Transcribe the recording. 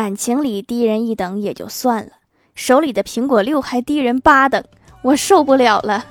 感情里低人一等也就算了手里的苹果六还低人八等我受不了了。